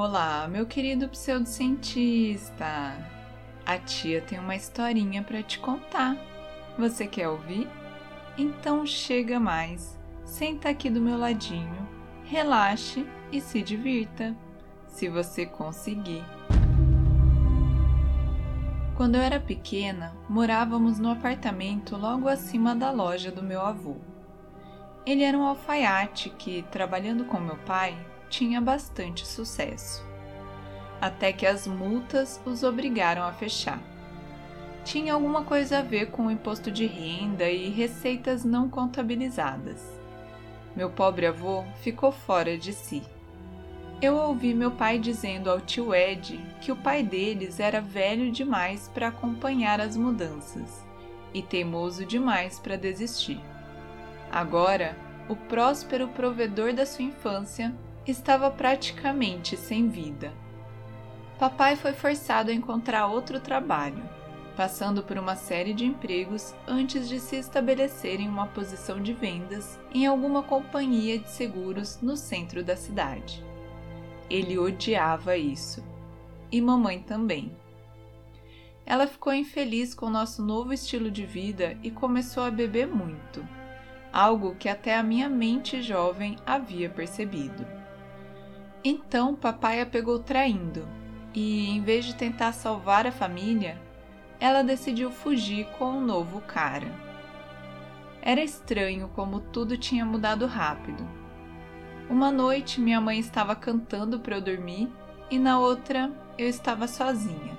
Olá, meu querido pseudocientista! A tia tem uma historinha para te contar. Você quer ouvir? Então chega mais, senta aqui do meu ladinho, relaxe e se divirta, se você conseguir. Quando eu era pequena, morávamos no apartamento logo acima da loja do meu avô. Ele era um alfaiate que, trabalhando com meu pai, tinha bastante sucesso. Até que as multas os obrigaram a fechar. Tinha alguma coisa a ver com o imposto de renda e receitas não contabilizadas. Meu pobre avô ficou fora de si. Eu ouvi meu pai dizendo ao tio Ed que o pai deles era velho demais para acompanhar as mudanças e teimoso demais para desistir. Agora, o próspero provedor da sua infância estava praticamente sem vida. Papai foi forçado a encontrar outro trabalho, passando por uma série de empregos antes de se estabelecer em uma posição de vendas em alguma companhia de seguros no centro da cidade. Ele odiava isso. E mamãe também. Ela ficou infeliz com o nosso novo estilo de vida e começou a beber muito, algo que até a minha mente jovem havia percebido. Então papai a pegou traindo e, em vez de tentar salvar a família, ela decidiu fugir com um novo cara. Era estranho como tudo tinha mudado rápido. Uma noite minha mãe estava cantando para eu dormir e na outra eu estava sozinha.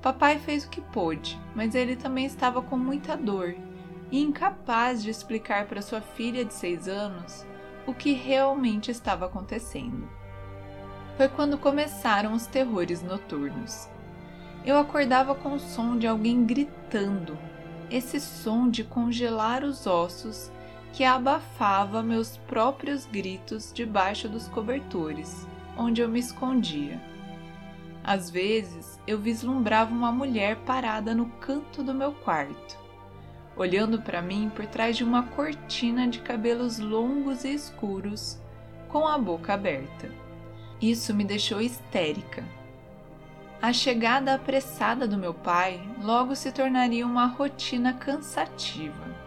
Papai fez o que pôde, mas ele também estava com muita dor e incapaz de explicar para sua filha de seis anos o que realmente estava acontecendo. Foi quando começaram os terrores noturnos. Eu acordava com o som de alguém gritando, esse som de congelar os ossos que abafava meus próprios gritos debaixo dos cobertores, onde eu me escondia. Às vezes eu vislumbrava uma mulher parada no canto do meu quarto olhando para mim por trás de uma cortina de cabelos longos e escuros, com a boca aberta. Isso me deixou histérica. A chegada apressada do meu pai logo se tornaria uma rotina cansativa.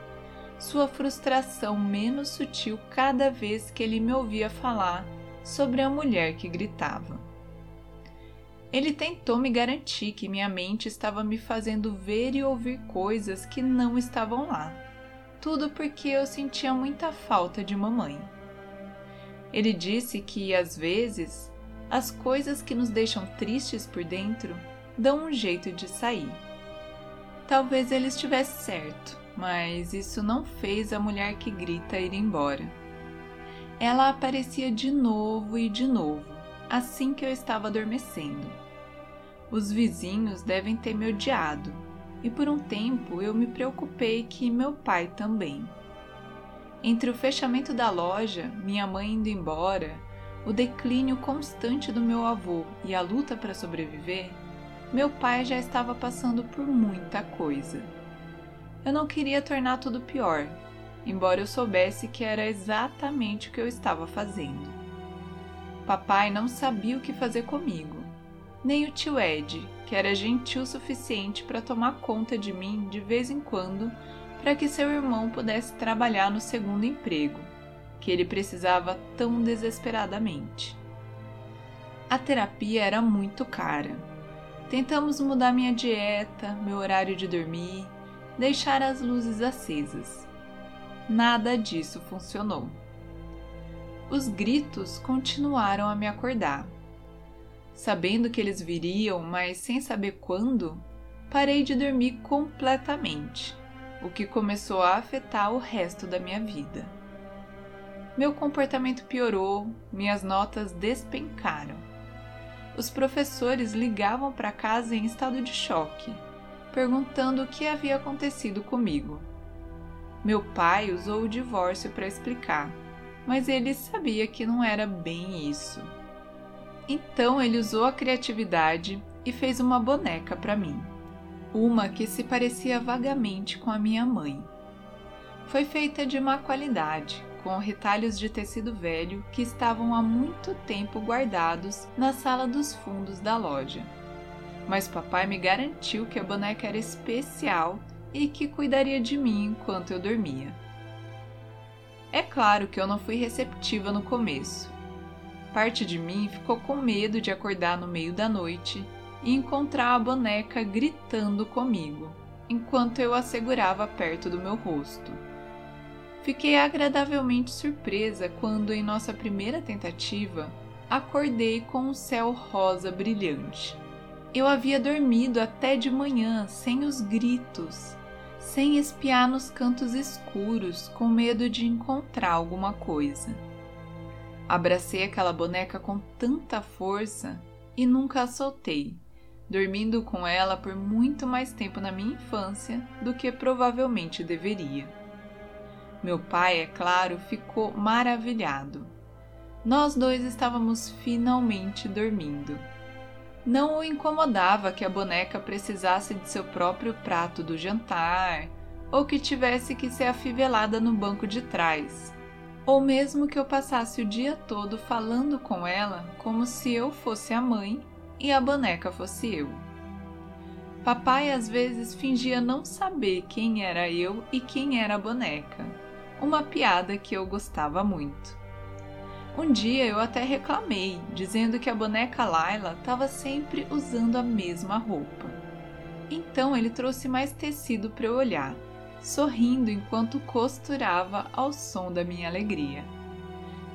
Sua frustração menos sutil cada vez que ele me ouvia falar sobre a mulher que gritava. Ele tentou me garantir que minha mente estava me fazendo ver e ouvir coisas que não estavam lá. Tudo porque eu sentia muita falta de mamãe. Ele disse que, às vezes, as coisas que nos deixam tristes por dentro dão um jeito de sair. Talvez ele estivesse certo, mas isso não fez a mulher que grita ir embora. Ela aparecia de novo e de novo, assim que eu estava adormecendo os vizinhos devem ter me odiado, e por um tempo eu me preocupei que meu pai também. Entre o fechamento da loja, minha mãe indo embora, o declínio constante do meu avô e a luta para sobreviver, meu pai já estava passando por muita coisa. Eu não queria tornar tudo pior, embora eu soubesse que era exatamente o que eu estava fazendo. Papai não sabia o que fazer comigo nem o tio Ed, que era gentil o suficiente para tomar conta de mim de vez em quando para que seu irmão pudesse trabalhar no segundo emprego, que ele precisava tão desesperadamente. A terapia era muito cara. Tentamos mudar minha dieta, meu horário de dormir, deixar as luzes acesas. Nada disso funcionou. Os gritos continuaram a me acordar Sabendo que eles viriam, mas sem saber quando, parei de dormir completamente, o que começou a afetar o resto da minha vida. Meu comportamento piorou, minhas notas despencaram. Os professores ligavam para casa em estado de choque, perguntando o que havia acontecido comigo. Meu pai usou o divórcio para explicar, mas ele sabia que não era bem isso. Então ele usou a criatividade e fez uma boneca para mim. Uma que se parecia vagamente com a minha mãe. Foi feita de má qualidade, com retalhos de tecido velho que estavam há muito tempo guardados na sala dos fundos da loja. Mas papai me garantiu que a boneca era especial e que cuidaria de mim enquanto eu dormia. É claro que eu não fui receptiva no começo. Parte de mim ficou com medo de acordar no meio da noite e encontrar a boneca gritando comigo, enquanto eu a segurava perto do meu rosto. Fiquei agradavelmente surpresa quando, em nossa primeira tentativa, acordei com um céu rosa brilhante. Eu havia dormido até de manhã sem os gritos sem espiar nos cantos escuros com medo de encontrar alguma coisa. Abracei aquela boneca com tanta força e nunca a soltei, dormindo com ela por muito mais tempo na minha infância do que provavelmente deveria. Meu pai, é claro, ficou maravilhado. Nós dois estávamos finalmente dormindo. Não o incomodava que a boneca precisasse de seu próprio prato do jantar, ou que tivesse que ser afivelada no banco de trás, ou mesmo que eu passasse o dia todo falando com ela como se eu fosse a mãe e a boneca fosse eu. Papai às vezes fingia não saber quem era eu e quem era a boneca, uma piada que eu gostava muito. Um dia eu até reclamei, dizendo que a boneca Laila estava sempre usando a mesma roupa. Então ele trouxe mais tecido para eu olhar, sorrindo enquanto costurava ao som da minha alegria.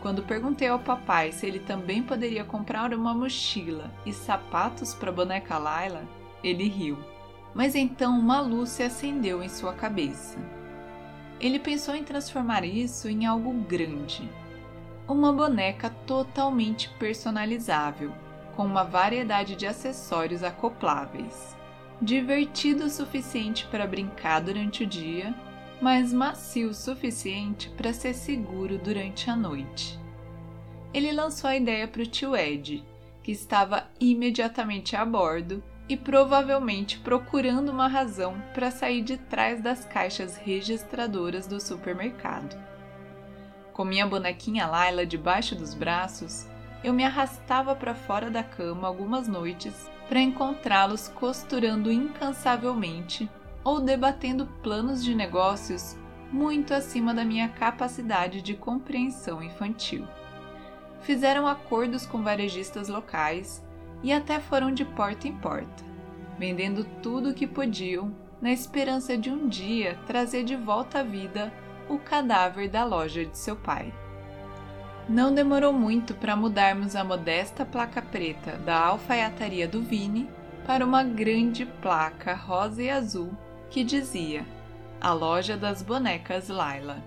Quando perguntei ao papai se ele também poderia comprar uma mochila e sapatos para a boneca Laila, ele riu. Mas então uma luz se acendeu em sua cabeça. Ele pensou em transformar isso em algo grande uma boneca totalmente personalizável, com uma variedade de acessórios acopláveis. Divertido o suficiente para brincar durante o dia, mas macio o suficiente para ser seguro durante a noite. Ele lançou a ideia para o tio Ed, que estava imediatamente a bordo e provavelmente procurando uma razão para sair de trás das caixas registradoras do supermercado. Com minha bonequinha Laila debaixo dos braços, eu me arrastava para fora da cama algumas noites para encontrá-los costurando incansavelmente ou debatendo planos de negócios muito acima da minha capacidade de compreensão infantil. Fizeram acordos com varejistas locais e até foram de porta em porta, vendendo tudo o que podiam na esperança de um dia trazer de volta à vida o cadáver da loja de seu pai. Não demorou muito para mudarmos a modesta placa preta da alfaiataria do Vini para uma grande placa rosa e azul que dizia A Loja das Bonecas Laila.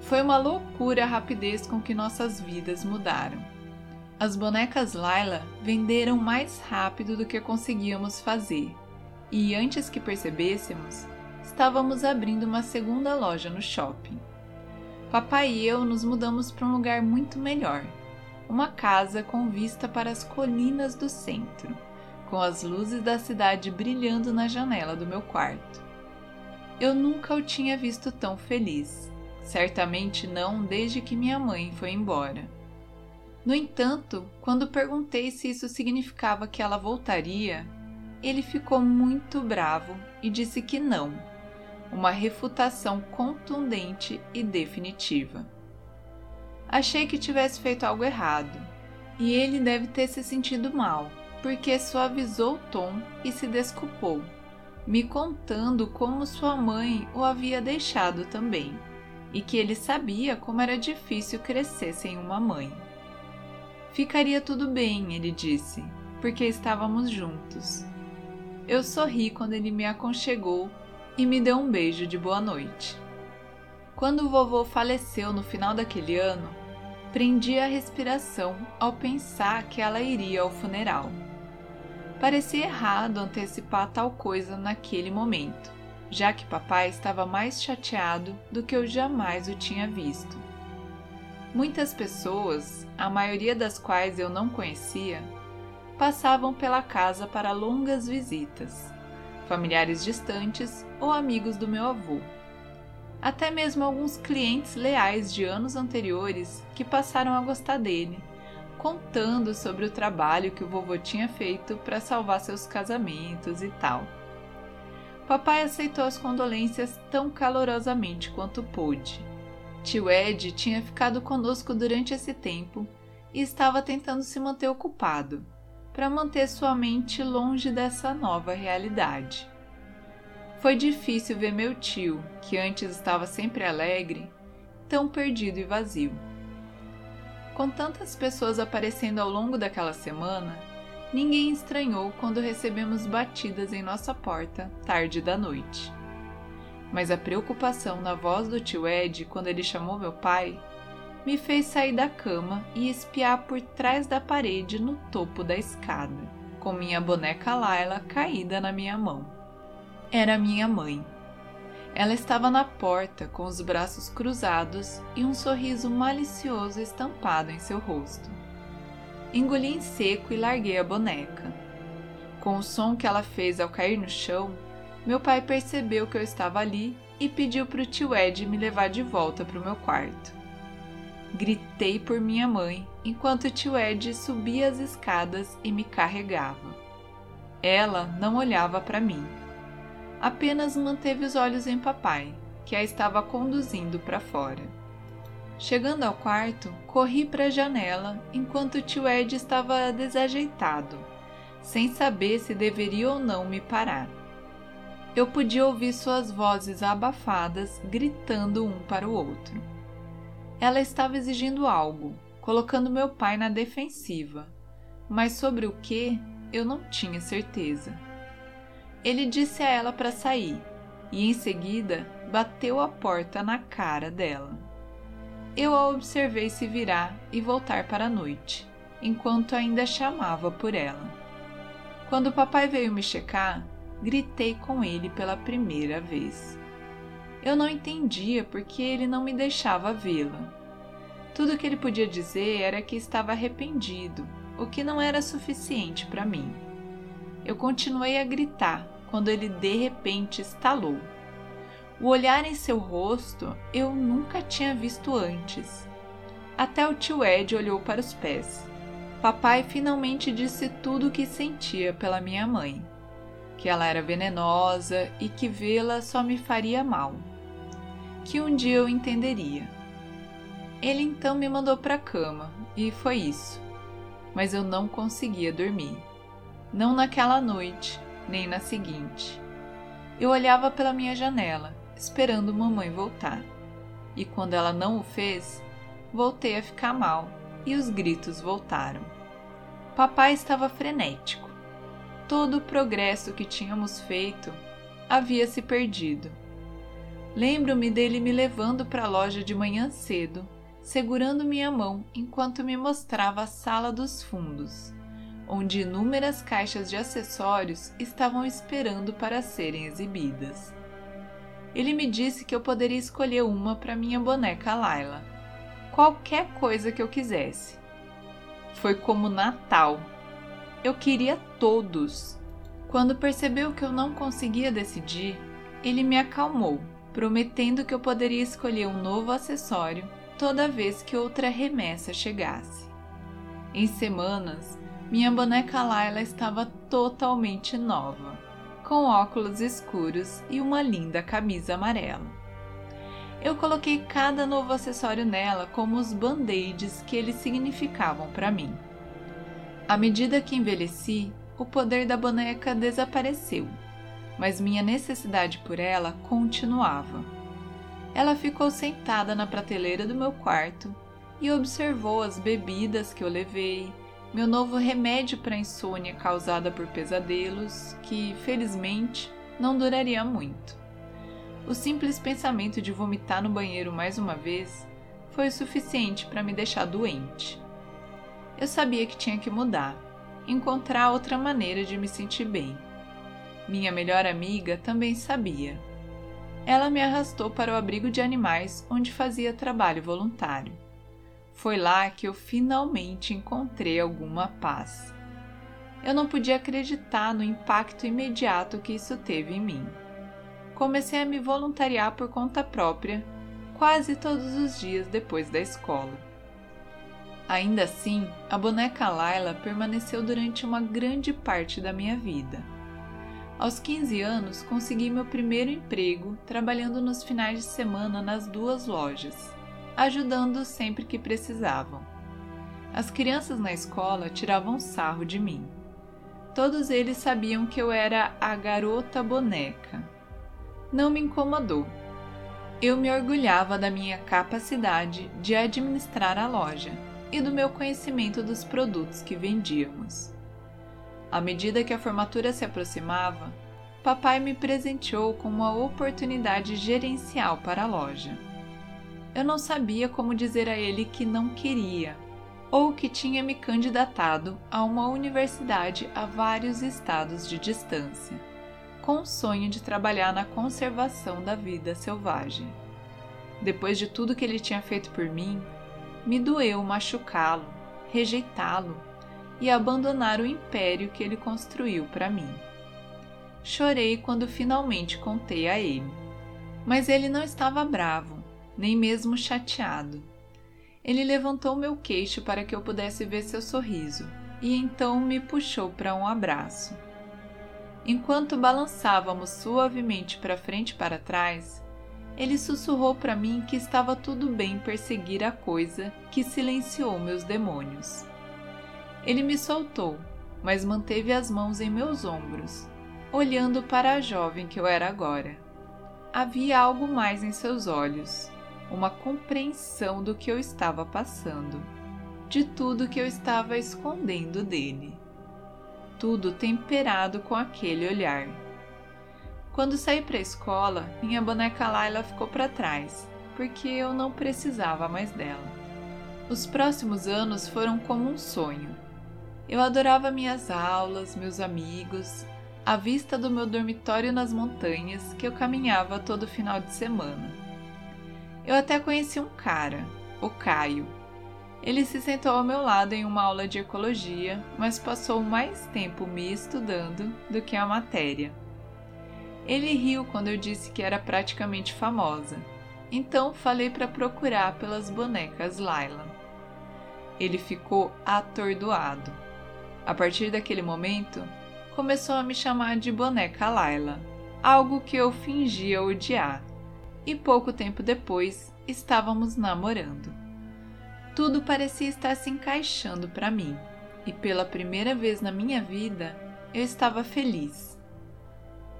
Foi uma loucura a rapidez com que nossas vidas mudaram. As bonecas Laila venderam mais rápido do que conseguíamos fazer, e antes que percebêssemos, estávamos abrindo uma segunda loja no shopping. Papai e eu nos mudamos para um lugar muito melhor, uma casa com vista para as colinas do centro, com as luzes da cidade brilhando na janela do meu quarto. Eu nunca o tinha visto tão feliz, certamente não desde que minha mãe foi embora. No entanto, quando perguntei se isso significava que ela voltaria, ele ficou muito bravo e disse que não uma refutação contundente e definitiva. Achei que tivesse feito algo errado, e ele deve ter se sentido mal, porque suavizou o tom e se desculpou, me contando como sua mãe o havia deixado também, e que ele sabia como era difícil crescer sem uma mãe. Ficaria tudo bem, ele disse, porque estávamos juntos. Eu sorri quando ele me aconchegou e me deu um beijo de boa noite. Quando o vovô faleceu no final daquele ano, prendi a respiração ao pensar que ela iria ao funeral. Parecia errado antecipar tal coisa naquele momento, já que papai estava mais chateado do que eu jamais o tinha visto. Muitas pessoas, a maioria das quais eu não conhecia, passavam pela casa para longas visitas familiares distantes ou amigos do meu avô. Até mesmo alguns clientes leais de anos anteriores que passaram a gostar dele, contando sobre o trabalho que o vovô tinha feito para salvar seus casamentos e tal. Papai aceitou as condolências tão calorosamente quanto pôde. Tio Ed tinha ficado conosco durante esse tempo e estava tentando se manter ocupado, para manter sua mente longe dessa nova realidade. Foi difícil ver meu tio, que antes estava sempre alegre, tão perdido e vazio. Com tantas pessoas aparecendo ao longo daquela semana, ninguém estranhou quando recebemos batidas em nossa porta tarde da noite. Mas a preocupação na voz do tio Ed quando ele chamou meu pai me fez sair da cama e espiar por trás da parede no topo da escada, com minha boneca Laila caída na minha mão. Era minha mãe. Ela estava na porta com os braços cruzados e um sorriso malicioso estampado em seu rosto. Engoli em seco e larguei a boneca. Com o som que ela fez ao cair no chão, meu pai percebeu que eu estava ali e pediu para o tio Ed me levar de volta para o meu quarto. Gritei por minha mãe enquanto tio Ed subia as escadas e me carregava. Ela não olhava para mim. Apenas manteve os olhos em papai, que a estava conduzindo para fora. Chegando ao quarto, corri para a janela enquanto tio Ed estava desajeitado, sem saber se deveria ou não me parar. Eu podia ouvir suas vozes abafadas gritando um para o outro. Ela estava exigindo algo, colocando meu pai na defensiva, mas sobre o que eu não tinha certeza. Ele disse a ela para sair e em seguida bateu a porta na cara dela. Eu a observei se virar e voltar para a noite, enquanto ainda chamava por ela. Quando o papai veio me checar, gritei com ele pela primeira vez. Eu não entendia porque ele não me deixava vê-la. Tudo que ele podia dizer era que estava arrependido, o que não era suficiente para mim. Eu continuei a gritar quando ele de repente estalou. O olhar em seu rosto eu nunca tinha visto antes. Até o tio Ed olhou para os pés. Papai finalmente disse tudo o que sentia pela minha mãe: que ela era venenosa e que vê-la só me faria mal que um dia eu entenderia. Ele então me mandou para a cama e foi isso. Mas eu não conseguia dormir. Não naquela noite, nem na seguinte. Eu olhava pela minha janela, esperando mamãe voltar. E quando ela não o fez, voltei a ficar mal e os gritos voltaram. Papai estava frenético. Todo o progresso que tínhamos feito havia se perdido Lembro-me dele me levando para a loja de manhã cedo, segurando minha mão enquanto me mostrava a sala dos fundos, onde inúmeras caixas de acessórios estavam esperando para serem exibidas. Ele me disse que eu poderia escolher uma para minha boneca Laila, qualquer coisa que eu quisesse. Foi como Natal. Eu queria todos. Quando percebeu que eu não conseguia decidir, ele me acalmou prometendo que eu poderia escolher um novo acessório toda vez que outra remessa chegasse. Em semanas, minha boneca Laila estava totalmente nova, com óculos escuros e uma linda camisa amarela. Eu coloquei cada novo acessório nela como os band-aids que eles significavam para mim. À medida que envelheci, o poder da boneca desapareceu mas minha necessidade por ela continuava. Ela ficou sentada na prateleira do meu quarto e observou as bebidas que eu levei, meu novo remédio para insônia causada por pesadelos, que, felizmente, não duraria muito. O simples pensamento de vomitar no banheiro mais uma vez foi o suficiente para me deixar doente. Eu sabia que tinha que mudar, encontrar outra maneira de me sentir bem. Minha melhor amiga também sabia. Ela me arrastou para o abrigo de animais onde fazia trabalho voluntário. Foi lá que eu finalmente encontrei alguma paz. Eu não podia acreditar no impacto imediato que isso teve em mim. comecei a me voluntariar por conta própria quase todos os dias depois da escola. Ainda assim, a boneca Laila permaneceu durante uma grande parte da minha vida. Aos 15 anos, consegui meu primeiro emprego trabalhando nos finais de semana nas duas lojas, ajudando sempre que precisavam. As crianças na escola tiravam sarro de mim. Todos eles sabiam que eu era a garota boneca. Não me incomodou. Eu me orgulhava da minha capacidade de administrar a loja e do meu conhecimento dos produtos que vendíamos. À medida que a formatura se aproximava, papai me presenteou com uma oportunidade gerencial para a loja. Eu não sabia como dizer a ele que não queria, ou que tinha me candidatado a uma universidade a vários estados de distância, com o sonho de trabalhar na conservação da vida selvagem. Depois de tudo que ele tinha feito por mim, me doeu machucá-lo, rejeitá-lo e abandonar o império que ele construiu para mim. Chorei quando finalmente contei a ele. Mas ele não estava bravo, nem mesmo chateado. Ele levantou meu queixo para que eu pudesse ver seu sorriso e então me puxou para um abraço. Enquanto balançávamos suavemente para frente e para trás, ele sussurrou para mim que estava tudo bem perseguir a coisa que silenciou meus demônios. Ele me soltou, mas manteve as mãos em meus ombros, olhando para a jovem que eu era agora. Havia algo mais em seus olhos, uma compreensão do que eu estava passando, de tudo que eu estava escondendo dele. Tudo temperado com aquele olhar. Quando saí para a escola, minha boneca Laila ficou para trás, porque eu não precisava mais dela. Os próximos anos foram como um sonho. Eu adorava minhas aulas, meus amigos, a vista do meu dormitório nas montanhas que eu caminhava todo final de semana. Eu até conheci um cara, o Caio. Ele se sentou ao meu lado em uma aula de ecologia, mas passou mais tempo me estudando do que a matéria. Ele riu quando eu disse que era praticamente famosa, então falei para procurar pelas bonecas Laila. Ele ficou atordoado. A partir daquele momento, começou a me chamar de boneca Laila, algo que eu fingia odiar. E pouco tempo depois, estávamos namorando. Tudo parecia estar se encaixando para mim, e pela primeira vez na minha vida, eu estava feliz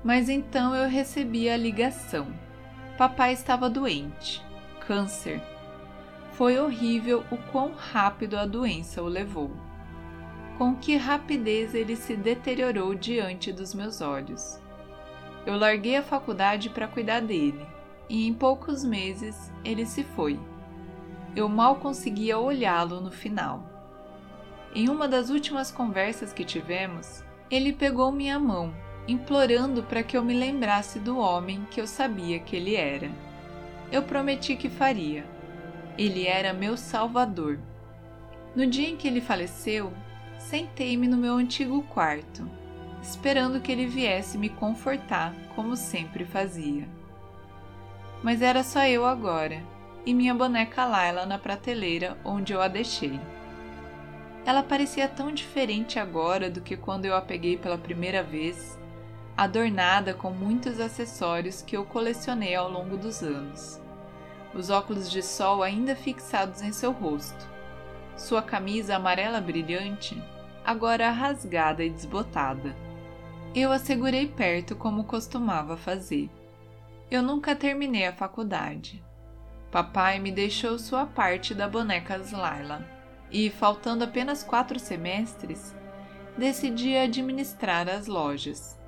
mas então eu recebi a ligação. Papai estava doente, câncer. Foi horrível o quão rápido a doença o levou. Com que rapidez ele se deteriorou diante dos meus olhos. Eu larguei a faculdade para cuidar dele, e em poucos meses ele se foi. Eu mal conseguia olhá-lo no final. Em uma das últimas conversas que tivemos, ele pegou minha mão implorando para que eu me lembrasse do homem que eu sabia que ele era. Eu prometi que faria. Ele era meu salvador. No dia em que ele faleceu, sentei-me no meu antigo quarto, esperando que ele viesse me confortar como sempre fazia. Mas era só eu agora e minha boneca Laila na prateleira onde eu a deixei. Ela parecia tão diferente agora do que quando eu a peguei pela primeira vez adornada com muitos acessórios que eu colecionei ao longo dos anos. Os óculos de sol ainda fixados em seu rosto. Sua camisa amarela brilhante, agora rasgada e desbotada. Eu a segurei perto como costumava fazer. Eu nunca terminei a faculdade. Papai me deixou sua parte da boneca Laila e, faltando apenas quatro semestres, decidi administrar as lojas.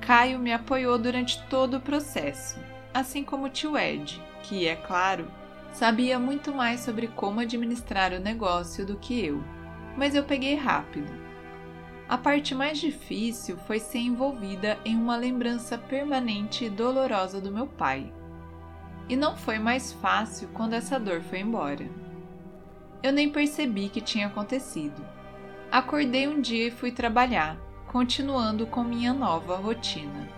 Caio me apoiou durante todo o processo, assim como o tio Ed, que, é claro, sabia muito mais sobre como administrar o negócio do que eu, mas eu peguei rápido. A parte mais difícil foi ser envolvida em uma lembrança permanente e dolorosa do meu pai. E não foi mais fácil quando essa dor foi embora. Eu nem percebi que tinha acontecido. Acordei um dia e fui trabalhar, continuando com minha nova rotina.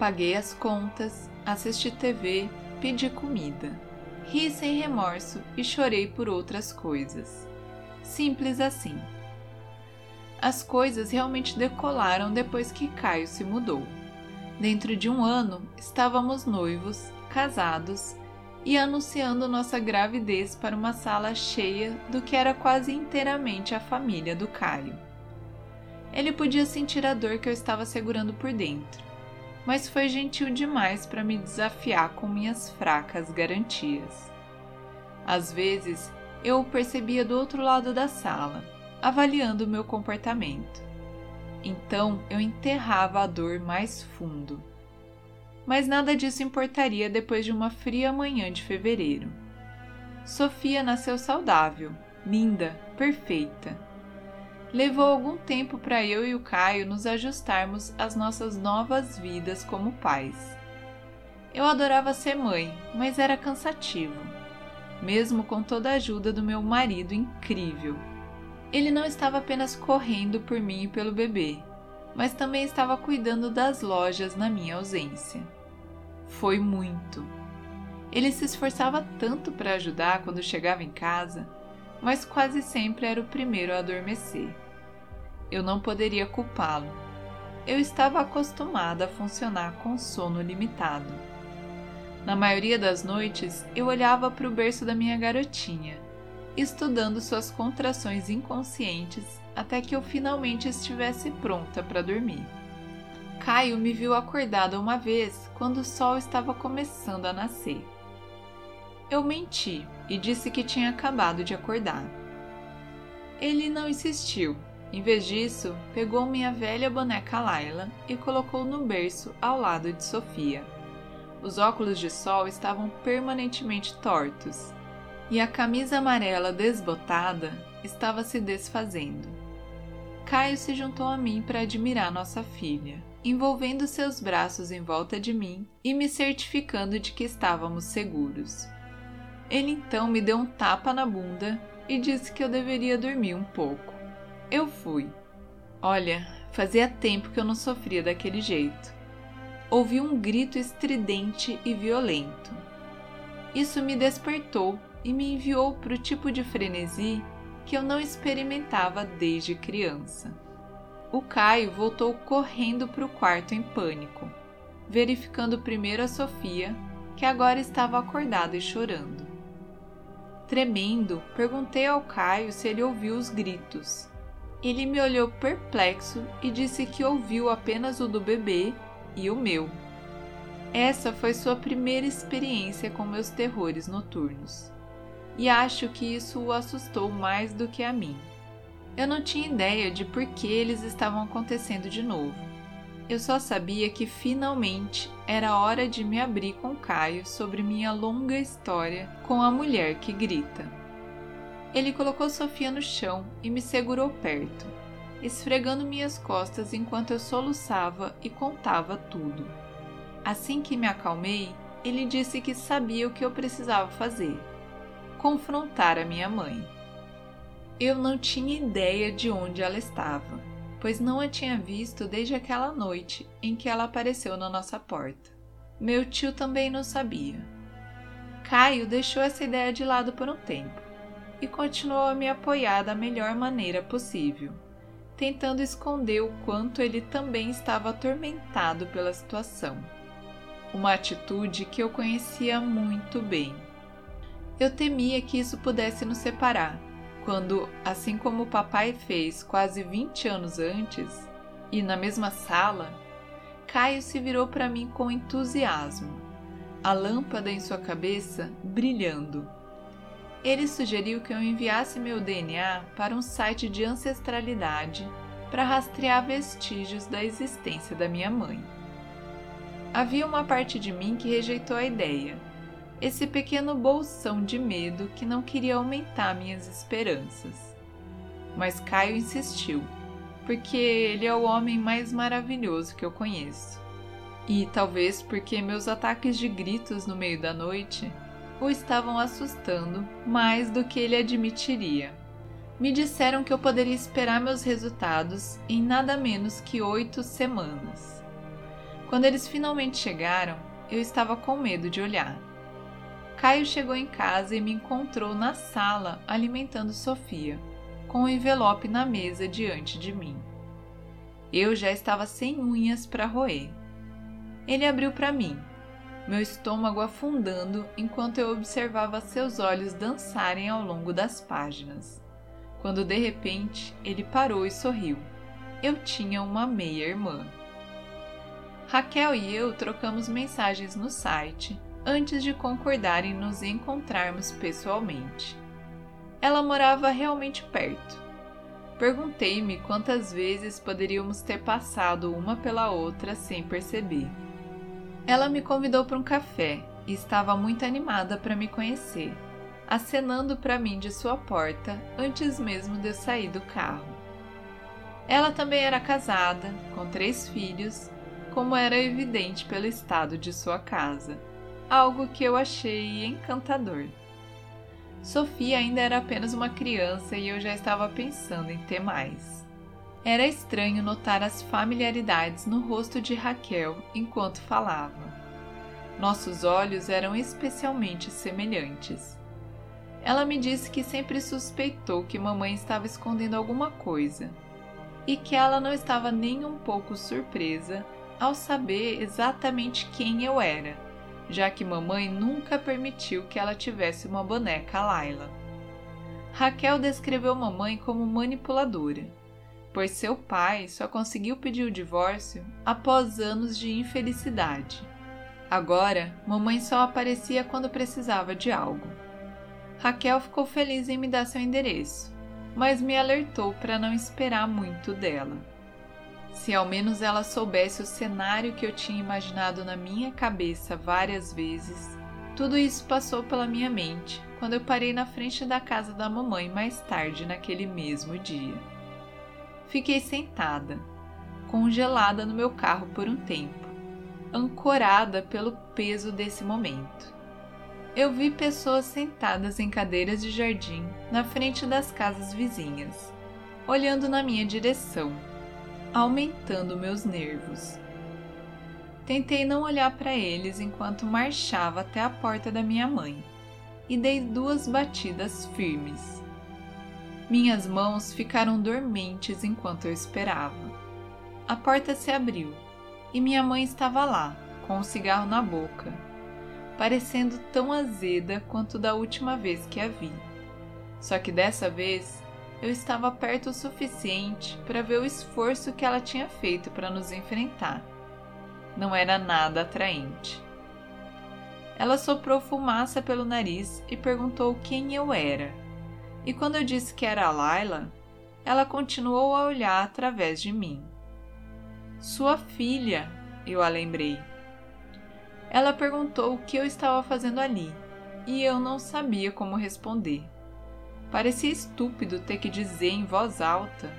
Paguei as contas, assisti TV, pedi comida. Ri sem remorso e chorei por outras coisas. Simples assim. As coisas realmente decolaram depois que Caio se mudou. Dentro de um ano, estávamos noivos, casados e anunciando nossa gravidez para uma sala cheia do que era quase inteiramente a família do Caio. Ele podia sentir a dor que eu estava segurando por dentro, mas foi gentil demais para me desafiar com minhas fracas garantias. Às vezes, eu o percebia do outro lado da sala, avaliando meu comportamento. Então eu enterrava a dor mais fundo. Mas nada disso importaria depois de uma fria manhã de fevereiro. Sofia nasceu saudável, linda, perfeita. Levou algum tempo para eu e o Caio nos ajustarmos às nossas novas vidas como pais. Eu adorava ser mãe, mas era cansativo, mesmo com toda a ajuda do meu marido incrível. Ele não estava apenas correndo por mim e pelo bebê, mas também estava cuidando das lojas na minha ausência. Foi muito. Ele se esforçava tanto para ajudar quando chegava em casa, mas quase sempre era o primeiro a adormecer. Eu não poderia culpá-lo. Eu estava acostumada a funcionar com sono limitado. Na maioria das noites, eu olhava para o berço da minha garotinha estudando suas contrações inconscientes até que eu finalmente estivesse pronta para dormir. Caio me viu acordada uma vez quando o sol estava começando a nascer. Eu menti e disse que tinha acabado de acordar. Ele não insistiu. Em vez disso, pegou minha velha boneca Laila e colocou no berço ao lado de Sofia. Os óculos de sol estavam permanentemente tortos e a camisa amarela desbotada estava se desfazendo. Caio se juntou a mim para admirar nossa filha, envolvendo seus braços em volta de mim e me certificando de que estávamos seguros. Ele então me deu um tapa na bunda e disse que eu deveria dormir um pouco. Eu fui. Olha, fazia tempo que eu não sofria daquele jeito. Ouvi um grito estridente e violento. Isso me despertou e me enviou para o tipo de frenesi que eu não experimentava desde criança. O Caio voltou correndo para o quarto em pânico, verificando primeiro a Sofia, que agora estava acordada e chorando. Tremendo, perguntei ao Caio se ele ouviu os gritos. Ele me olhou perplexo e disse que ouviu apenas o do bebê e o meu. Essa foi sua primeira experiência com meus terrores noturnos e acho que isso o assustou mais do que a mim. Eu não tinha ideia de por que eles estavam acontecendo de novo. Eu só sabia que finalmente era hora de me abrir com Caio sobre minha longa história com a mulher que grita. Ele colocou Sofia no chão e me segurou perto, esfregando minhas costas enquanto eu soluçava e contava tudo. Assim que me acalmei, ele disse que sabia o que eu precisava fazer confrontar a minha mãe. Eu não tinha ideia de onde ela estava, pois não a tinha visto desde aquela noite em que ela apareceu na nossa porta. Meu tio também não sabia. Caio deixou essa ideia de lado por um tempo e continuou a me apoiar da melhor maneira possível, tentando esconder o quanto ele também estava atormentado pela situação. Uma atitude que eu conhecia muito bem. Eu temia que isso pudesse nos separar, quando, assim como o papai fez quase 20 anos antes, e na mesma sala, Caio se virou para mim com entusiasmo, a lâmpada em sua cabeça brilhando. Ele sugeriu que eu enviasse meu DNA para um site de ancestralidade para rastrear vestígios da existência da minha mãe. Havia uma parte de mim que rejeitou a ideia esse pequeno bolsão de medo que não queria aumentar minhas esperanças. Mas Caio insistiu, porque ele é o homem mais maravilhoso que eu conheço. E talvez porque meus ataques de gritos no meio da noite o estavam assustando mais do que ele admitiria. Me disseram que eu poderia esperar meus resultados em nada menos que oito semanas. Quando eles finalmente chegaram, eu estava com medo de olhar. Caio chegou em casa e me encontrou na sala alimentando Sofia, com o um envelope na mesa diante de mim. Eu já estava sem unhas para roer. Ele abriu para mim, meu estômago afundando enquanto eu observava seus olhos dançarem ao longo das páginas. Quando de repente ele parou e sorriu. Eu tinha uma meia-irmã. Raquel e eu trocamos mensagens no site antes de concordar em nos encontrarmos pessoalmente. Ela morava realmente perto. Perguntei-me quantas vezes poderíamos ter passado uma pela outra sem perceber. Ela me convidou para um café e estava muito animada para me conhecer, acenando para mim de sua porta antes mesmo de eu sair do carro. Ela também era casada, com três filhos, como era evidente pelo estado de sua casa, algo que eu achei encantador. Sofia ainda era apenas uma criança e eu já estava pensando em ter mais. Era estranho notar as familiaridades no rosto de Raquel enquanto falava. Nossos olhos eram especialmente semelhantes. Ela me disse que sempre suspeitou que mamãe estava escondendo alguma coisa e que ela não estava nem um pouco surpresa ao saber exatamente quem eu era, já que mamãe nunca permitiu que ela tivesse uma boneca Laila. Raquel descreveu mamãe como manipuladora pois seu pai só conseguiu pedir o divórcio após anos de infelicidade. Agora, mamãe só aparecia quando precisava de algo. Raquel ficou feliz em me dar seu endereço, mas me alertou para não esperar muito dela. Se ao menos ela soubesse o cenário que eu tinha imaginado na minha cabeça várias vezes, tudo isso passou pela minha mente quando eu parei na frente da casa da mamãe mais tarde naquele mesmo dia. Fiquei sentada, congelada no meu carro por um tempo, ancorada pelo peso desse momento. Eu vi pessoas sentadas em cadeiras de jardim na frente das casas vizinhas, olhando na minha direção, aumentando meus nervos. Tentei não olhar para eles enquanto marchava até a porta da minha mãe e dei duas batidas firmes. Minhas mãos ficaram dormentes enquanto eu esperava. A porta se abriu e minha mãe estava lá, com um cigarro na boca, parecendo tão azeda quanto da última vez que a vi. Só que dessa vez eu estava perto o suficiente para ver o esforço que ela tinha feito para nos enfrentar. Não era nada atraente. Ela soprou fumaça pelo nariz e perguntou quem eu era e quando eu disse que era a Laila, ela continuou a olhar através de mim. Sua filha, eu a lembrei. Ela perguntou o que eu estava fazendo ali e eu não sabia como responder. Parecia estúpido ter que dizer em voz alta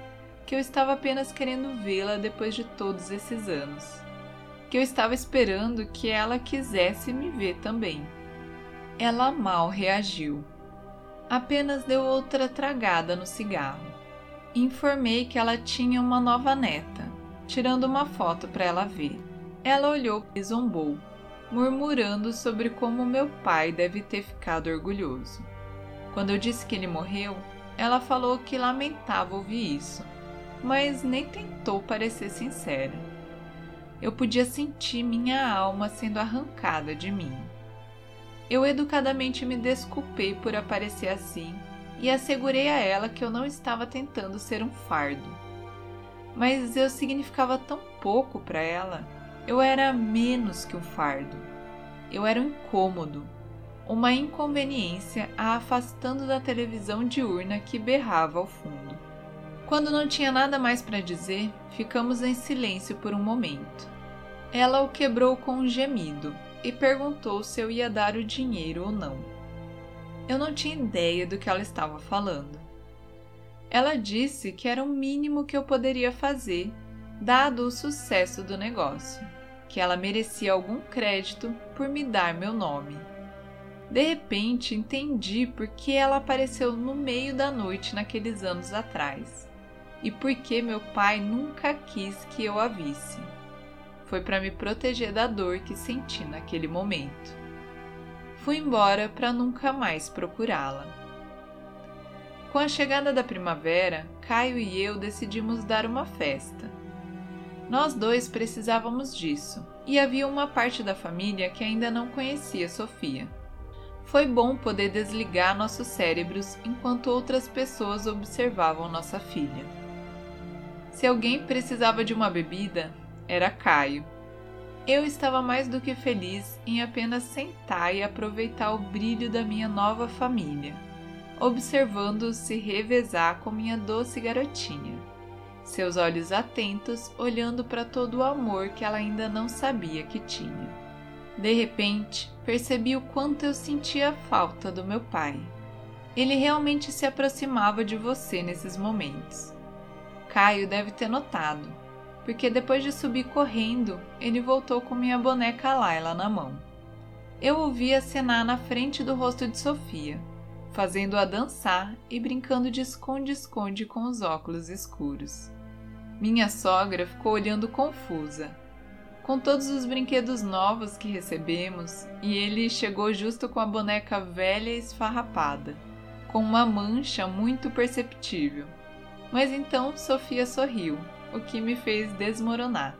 que eu estava apenas querendo vê-la depois de todos esses anos, que eu estava esperando que ela quisesse me ver também. Ela mal reagiu apenas deu outra tragada no cigarro. Informei que ela tinha uma nova neta, tirando uma foto para ela ver. Ela olhou e zombou, murmurando sobre como meu pai deve ter ficado orgulhoso. Quando eu disse que ele morreu, ela falou que lamentava ouvir isso, mas nem tentou parecer sincera. Eu podia sentir minha alma sendo arrancada de mim. Eu educadamente me desculpei por aparecer assim e assegurei a ela que eu não estava tentando ser um fardo. Mas eu significava tão pouco para ela. Eu era menos que um fardo. Eu era um incômodo, uma inconveniência a afastando da televisão diurna que berrava ao fundo. Quando não tinha nada mais para dizer, ficamos em silêncio por um momento. Ela o quebrou com um gemido e perguntou se eu ia dar o dinheiro ou não. Eu não tinha ideia do que ela estava falando. Ela disse que era o mínimo que eu poderia fazer, dado o sucesso do negócio, que ela merecia algum crédito por me dar meu nome. De repente entendi por que ela apareceu no meio da noite naqueles anos atrás e por que meu pai nunca quis que eu a visse. Foi para me proteger da dor que senti naquele momento. Fui embora para nunca mais procurá-la. Com a chegada da primavera, Caio e eu decidimos dar uma festa. Nós dois precisávamos disso, e havia uma parte da família que ainda não conhecia Sofia. Foi bom poder desligar nossos cérebros enquanto outras pessoas observavam nossa filha. Se alguém precisava de uma bebida, era Caio. Eu estava mais do que feliz em apenas sentar e aproveitar o brilho da minha nova família, observando-os se revezar com minha doce garotinha, seus olhos atentos olhando para todo o amor que ela ainda não sabia que tinha. De repente, percebi o quanto eu sentia a falta do meu pai. Ele realmente se aproximava de você nesses momentos. Caio deve ter notado, porque depois de subir correndo, ele voltou com minha boneca Laila na mão. Eu ouvia acenar na frente do rosto de Sofia, fazendo-a dançar e brincando de esconde-esconde com os óculos escuros. Minha sogra ficou olhando confusa, com todos os brinquedos novos que recebemos, e ele chegou justo com a boneca velha e esfarrapada, com uma mancha muito perceptível. Mas então Sofia sorriu, o que me fez desmoronar.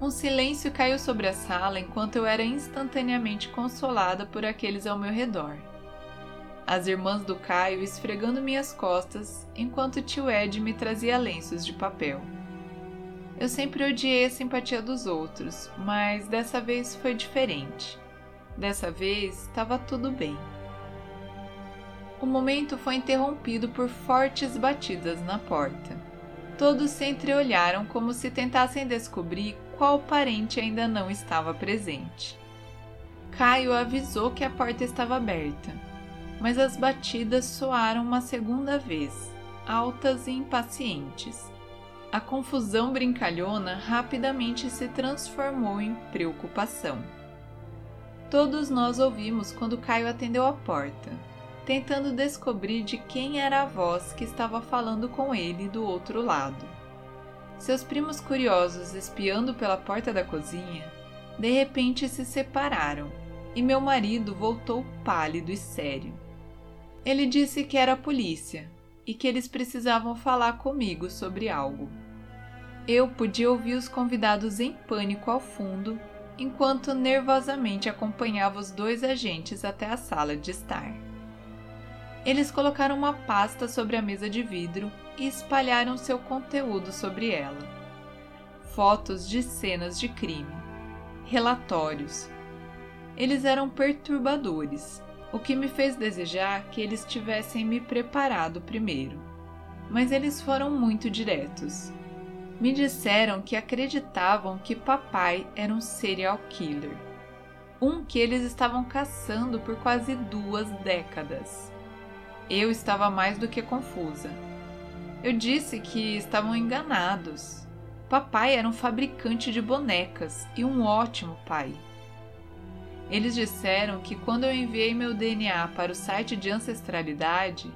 Um silêncio caiu sobre a sala enquanto eu era instantaneamente consolada por aqueles ao meu redor. As irmãs do Caio esfregando minhas costas enquanto tio Ed me trazia lenços de papel. Eu sempre odiei a simpatia dos outros, mas dessa vez foi diferente. Dessa vez estava tudo bem. O momento foi interrompido por fortes batidas na porta. Todos se entreolharam como se tentassem descobrir qual parente ainda não estava presente. Caio avisou que a porta estava aberta, mas as batidas soaram uma segunda vez, altas e impacientes. A confusão brincalhona rapidamente se transformou em preocupação. Todos nós ouvimos quando Caio atendeu a porta, tentando descobrir de quem era a voz que estava falando com ele do outro lado. Seus primos curiosos espiando pela porta da cozinha, de repente se separaram e meu marido voltou pálido e sério. Ele disse que era a polícia e que eles precisavam falar comigo sobre algo. Eu podia ouvir os convidados em pânico ao fundo, enquanto nervosamente acompanhava os dois agentes até a sala de estar. Eles colocaram uma pasta sobre a mesa de vidro e espalharam seu conteúdo sobre ela. Fotos de cenas de crime, relatórios. Eles eram perturbadores o que me fez desejar que eles tivessem me preparado primeiro. Mas eles foram muito diretos. Me disseram que acreditavam que papai era um serial killer, um que eles estavam caçando por quase duas décadas. Eu estava mais do que confusa. Eu disse que estavam enganados. Papai era um fabricante de bonecas e um ótimo pai. Eles disseram que quando eu enviei meu DNA para o site de ancestralidade,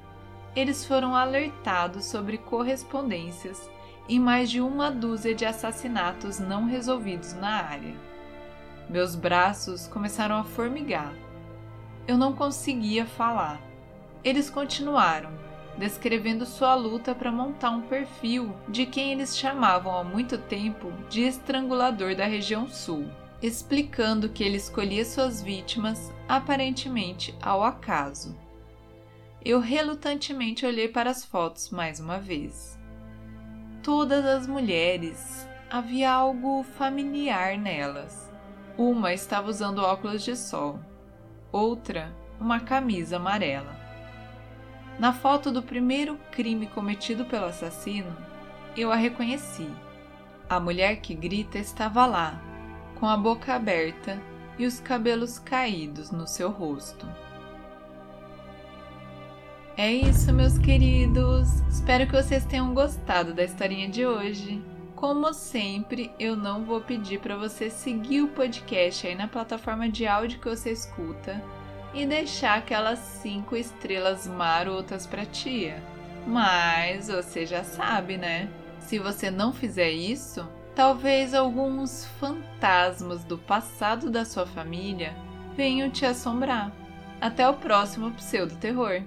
eles foram alertados sobre correspondências em mais de uma dúzia de assassinatos não resolvidos na área. Meus braços começaram a formigar. Eu não conseguia falar. Eles continuaram, descrevendo sua luta para montar um perfil de quem eles chamavam há muito tempo de estrangulador da região sul explicando que ele escolhia suas vítimas aparentemente ao acaso. Eu relutantemente olhei para as fotos mais uma vez. Todas as mulheres, havia algo familiar nelas. Uma estava usando óculos de sol, outra, uma camisa amarela. Na foto do primeiro crime cometido pelo assassino, eu a reconheci. A mulher que grita estava lá, com a boca aberta e os cabelos caídos no seu rosto. É isso, meus queridos. Espero que vocês tenham gostado da historinha de hoje. Como sempre, eu não vou pedir para você seguir o podcast aí na plataforma de áudio que você escuta e deixar aquelas cinco estrelas marotas para tia. Mas você já sabe, né? Se você não fizer isso, Talvez alguns fantasmas do passado da sua família venham te assombrar. Até o próximo pseudo terror.